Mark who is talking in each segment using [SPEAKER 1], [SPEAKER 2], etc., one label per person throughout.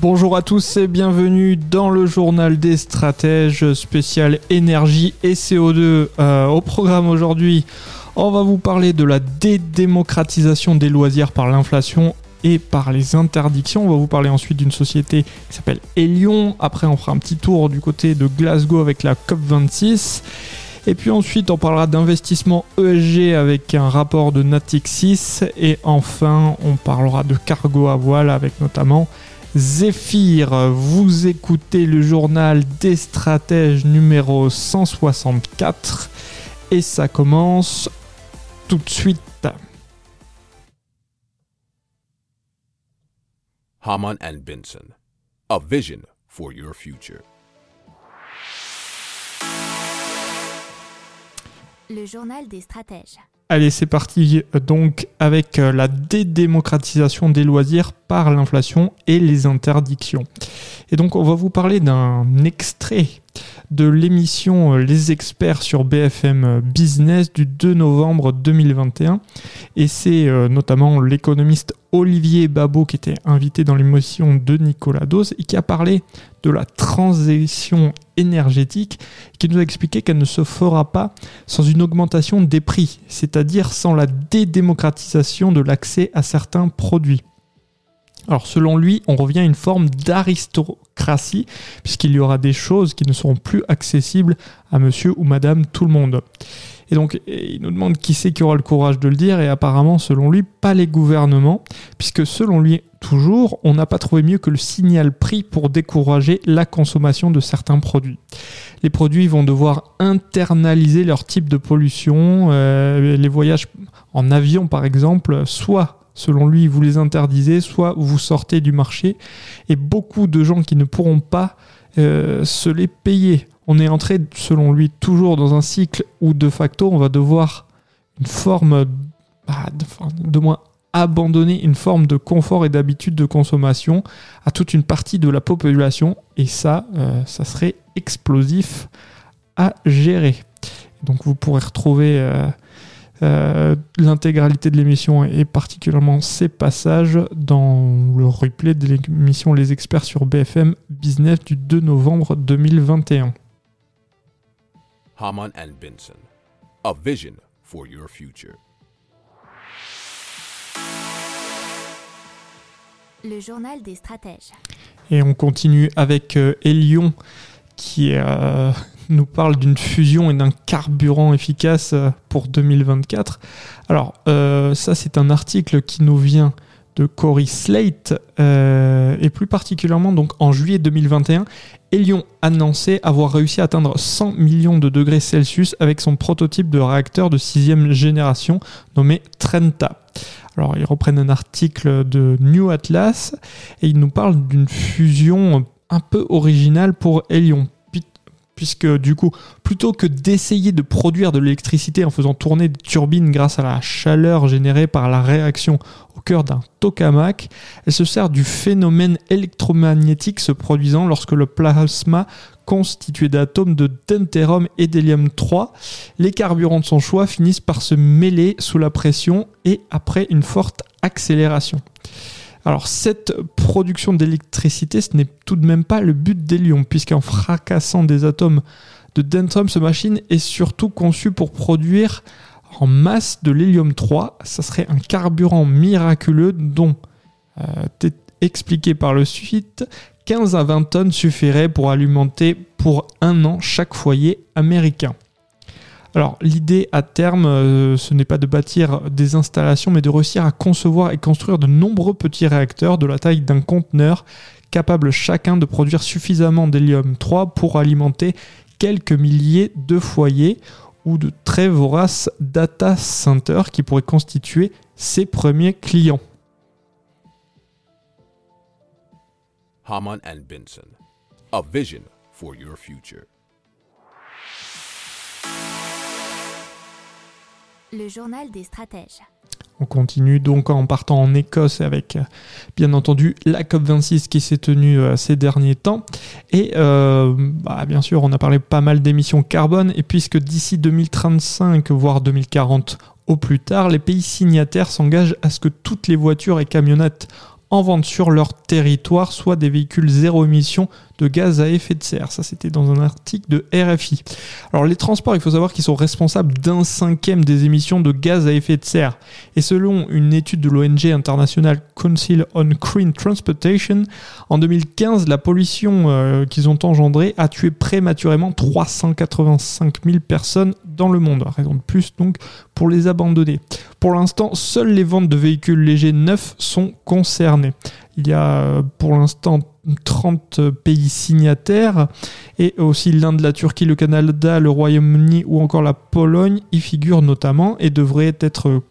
[SPEAKER 1] Bonjour à tous et bienvenue dans le journal des stratèges spécial énergie et CO2. Euh, au programme aujourd'hui, on va vous parler de la dédémocratisation des loisirs par l'inflation et par les interdictions. On va vous parler ensuite d'une société qui s'appelle Elion. Après, on fera un petit tour du côté de Glasgow avec la COP26. Et puis ensuite, on parlera d'investissement ESG avec un rapport de Natixis. Et enfin, on parlera de cargo à voile avec notamment Zéphyr, vous écoutez le journal des stratèges numéro 164 et ça commence tout de suite.
[SPEAKER 2] Haman and Benson, a vision for your future.
[SPEAKER 3] Le journal des stratèges.
[SPEAKER 1] Allez, c'est parti donc avec euh, la dédémocratisation des loisirs par l'inflation et les interdictions. Et donc on va vous parler d'un extrait de l'émission euh, Les experts sur BFM Business du 2 novembre 2021. Et c'est euh, notamment l'économiste Olivier Babot qui était invité dans l'émission de Nicolas Dose et qui a parlé de la transition énergétique, qui nous a expliqué qu'elle ne se fera pas sans une augmentation des prix, c'est-à-dire sans la dédémocratisation de l'accès à certains produits. Alors selon lui, on revient à une forme d'aristocratie, puisqu'il y aura des choses qui ne seront plus accessibles à monsieur ou madame tout le monde. Et donc, il nous demande qui c'est qui aura le courage de le dire, et apparemment, selon lui, pas les gouvernements, puisque selon lui, toujours, on n'a pas trouvé mieux que le signal prix pour décourager la consommation de certains produits. Les produits vont devoir internaliser leur type de pollution, euh, les voyages en avion par exemple, soit selon lui, vous les interdisez, soit vous sortez du marché, et beaucoup de gens qui ne pourront pas euh, se les payer. On est entré, selon lui, toujours dans un cycle où de facto, on va devoir une forme, bah, de, moins abandonner une forme de confort et d'habitude de consommation à toute une partie de la population, et ça, euh, ça serait explosif à gérer. Donc vous pourrez retrouver euh, euh, l'intégralité de l'émission et particulièrement ces passages dans le replay de l'émission Les Experts sur BFM Business du 2 novembre 2021.
[SPEAKER 2] Haman and Benson, a vision for your future.
[SPEAKER 3] Le journal des stratèges.
[SPEAKER 1] Et on continue avec euh, Elion qui euh, nous parle d'une fusion et d'un carburant efficace euh, pour 2024. Alors, euh, ça, c'est un article qui nous vient de Cory Slate, euh, et plus particulièrement donc en juillet 2021, Elion annonçait avoir réussi à atteindre 100 millions de degrés Celsius avec son prototype de réacteur de sixième génération nommé Trenta. Alors, ils reprennent un article de New Atlas et ils nous parlent d'une fusion un peu originale pour Elion puisque du coup, plutôt que d'essayer de produire de l'électricité en faisant tourner des turbines grâce à la chaleur générée par la réaction au cœur d'un tokamak, elle se sert du phénomène électromagnétique se produisant lorsque le plasma constitué d'atomes de deutérium et d'hélium 3, les carburants de son choix finissent par se mêler sous la pression et après une forte accélération. Alors cette production d'électricité, ce n'est tout de même pas le but d'Hélium, puisqu'en fracassant des atomes de deutérium, ce machine est surtout conçue pour produire en masse de l'hélium 3. Ça serait un carburant miraculeux dont, euh, expliqué par le suite, 15 à 20 tonnes suffiraient pour alimenter pour un an chaque foyer américain. Alors l'idée à terme, euh, ce n'est pas de bâtir des installations, mais de réussir à concevoir et construire de nombreux petits réacteurs de la taille d'un conteneur, capables chacun de produire suffisamment d'hélium 3 pour alimenter quelques milliers de foyers ou de très voraces data centers qui pourraient constituer ses premiers clients.
[SPEAKER 2] Haman Benson. Vision for your future.
[SPEAKER 3] Le journal des stratèges.
[SPEAKER 1] On continue donc en partant en Écosse avec bien entendu la COP26 qui s'est tenue euh, ces derniers temps. Et euh, bah, bien sûr, on a parlé pas mal d'émissions carbone. Et puisque d'ici 2035, voire 2040 au plus tard, les pays signataires s'engagent à ce que toutes les voitures et camionnettes en vente sur leur territoire soient des véhicules zéro émission de gaz à effet de serre. Ça, c'était dans un article de RFI. Alors, les transports, il faut savoir qu'ils sont responsables d'un cinquième des émissions de gaz à effet de serre. Et selon une étude de l'ONG internationale Council on Green Transportation, en 2015, la pollution euh, qu'ils ont engendrée a tué prématurément 385 000 personnes dans le monde. Raison de plus, donc, pour les abandonner. Pour l'instant, seules les ventes de véhicules légers neufs sont concernées. Il y a euh, pour l'instant 30 pays signataires et aussi l'Inde, la Turquie, le Canada, le Royaume-Uni ou encore la Pologne y figurent notamment et devraient être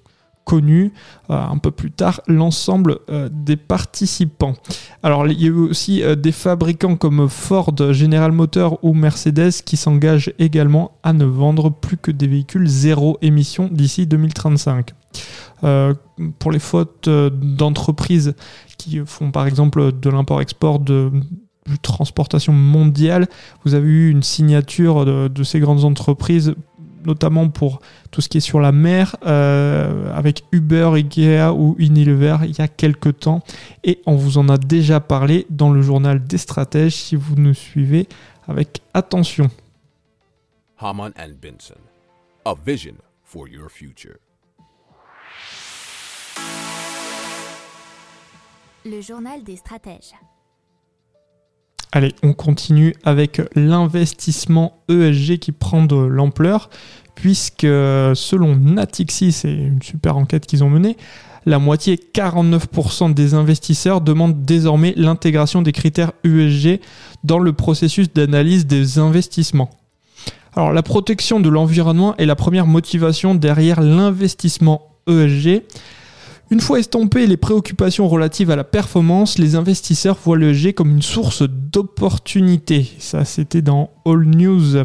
[SPEAKER 1] connus euh, un peu plus tard l'ensemble euh, des participants. Alors il y a eu aussi euh, des fabricants comme Ford, General Motors ou Mercedes qui s'engagent également à ne vendre plus que des véhicules zéro émission d'ici 2035. Pour les fautes d'entreprises qui font par exemple de l'import-export de, transportation mondiale. Vous avez eu une signature de, ces grandes entreprises, notamment pour tout ce qui est sur la mer, euh, avec Uber, Ikea ou Unilever il y a quelques temps. Et on vous en a déjà parlé dans le journal des stratèges si vous nous suivez avec attention.
[SPEAKER 2] Haman and Benson. A vision for your future.
[SPEAKER 3] Le journal des stratèges.
[SPEAKER 1] Allez, on continue avec l'investissement ESG qui prend de l'ampleur, puisque selon Natixis, c'est une super enquête qu'ils ont menée, la moitié, 49% des investisseurs demandent désormais l'intégration des critères ESG dans le processus d'analyse des investissements. Alors la protection de l'environnement est la première motivation derrière l'investissement ESG. Une fois estompées les préoccupations relatives à la performance, les investisseurs voient le comme une source d'opportunité. Ça, c'était dans All News.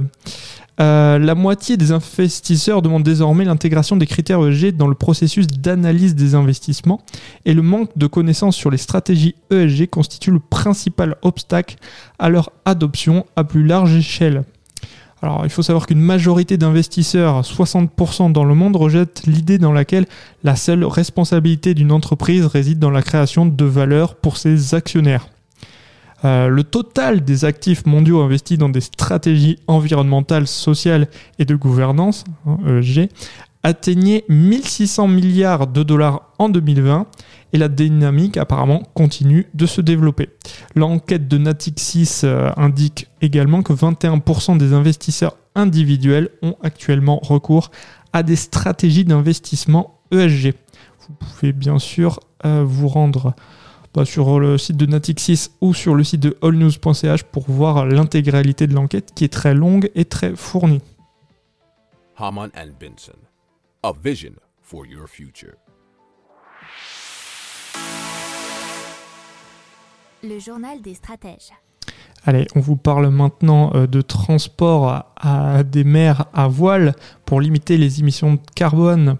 [SPEAKER 1] Euh, la moitié des investisseurs demandent désormais l'intégration des critères ESG dans le processus d'analyse des investissements et le manque de connaissances sur les stratégies ESG constitue le principal obstacle à leur adoption à plus large échelle. Alors, il faut savoir qu'une majorité d'investisseurs, 60% dans le monde, rejettent l'idée dans laquelle la seule responsabilité d'une entreprise réside dans la création de valeur pour ses actionnaires. Euh, le total des actifs mondiaux investis dans des stratégies environnementales, sociales et de gouvernance, hein, ESG, atteignait 1600 milliards de dollars en 2020 et la dynamique apparemment continue de se développer. L'enquête de Natixis euh, indique également que 21% des investisseurs individuels ont actuellement recours à des stratégies d'investissement ESG. Vous pouvez bien sûr euh, vous rendre bah, sur le site de Natixis ou sur le site de allnews.ch pour voir l'intégralité de l'enquête qui est très longue et très fournie.
[SPEAKER 2] And. A vision for your future.
[SPEAKER 3] Le journal des stratèges.
[SPEAKER 1] Allez, on vous parle maintenant euh, de transport à, des mers à voile pour limiter les émissions de carbone.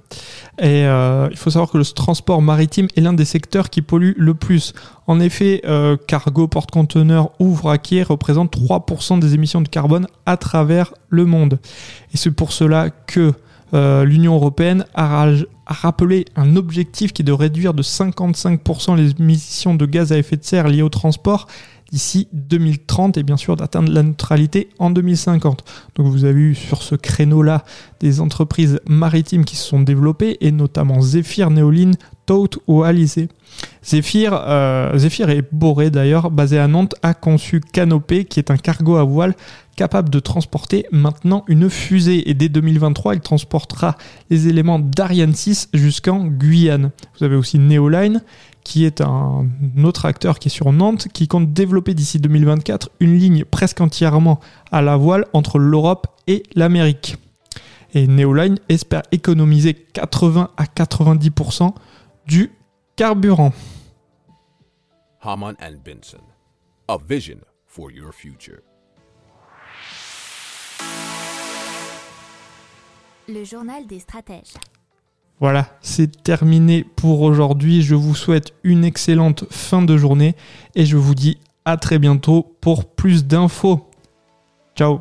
[SPEAKER 1] Et euh, il faut savoir que le transport maritime est l'un des secteurs qui pollue le plus. En effet, euh, cargo, porte-conteneurs ou vraquier représentent 3% des émissions de carbone à travers le monde. Et c'est pour cela que l'Union européenne a, rappelé un objectif qui est de réduire de 55% les émissions de gaz à effet de serre liées au transport d'ici 2030 et bien sûr d'atteindre la neutralité en 2050. Donc vous avez eu sur ce créneau-là des entreprises maritimes qui se sont développées et notamment Zephyr, Néoline, Tout ou Alizé. Zephyr, euh, Zephyr et Boré d'ailleurs, basé à Nantes, a conçu Canopé qui est un cargo à voile capable de transporter maintenant une fusée et dès 2023 il transportera les éléments d'Ariane 6 jusqu'en Guyane. Vous avez aussi Neoline qui est un autre acteur qui est sur Nantes, qui compte développer d'ici 2024 une ligne presque entièrement à la voile entre l'Europe et l'Amérique. Et Neoline espère économiser 80 à 90% du carburant.
[SPEAKER 2] Haman and Benson. A vision for your future.
[SPEAKER 3] Le journal des stratèges.
[SPEAKER 1] Voilà, c'est terminé pour aujourd'hui. Je vous souhaite une excellente fin de journée et je vous dis à très bientôt pour plus d'infos. Ciao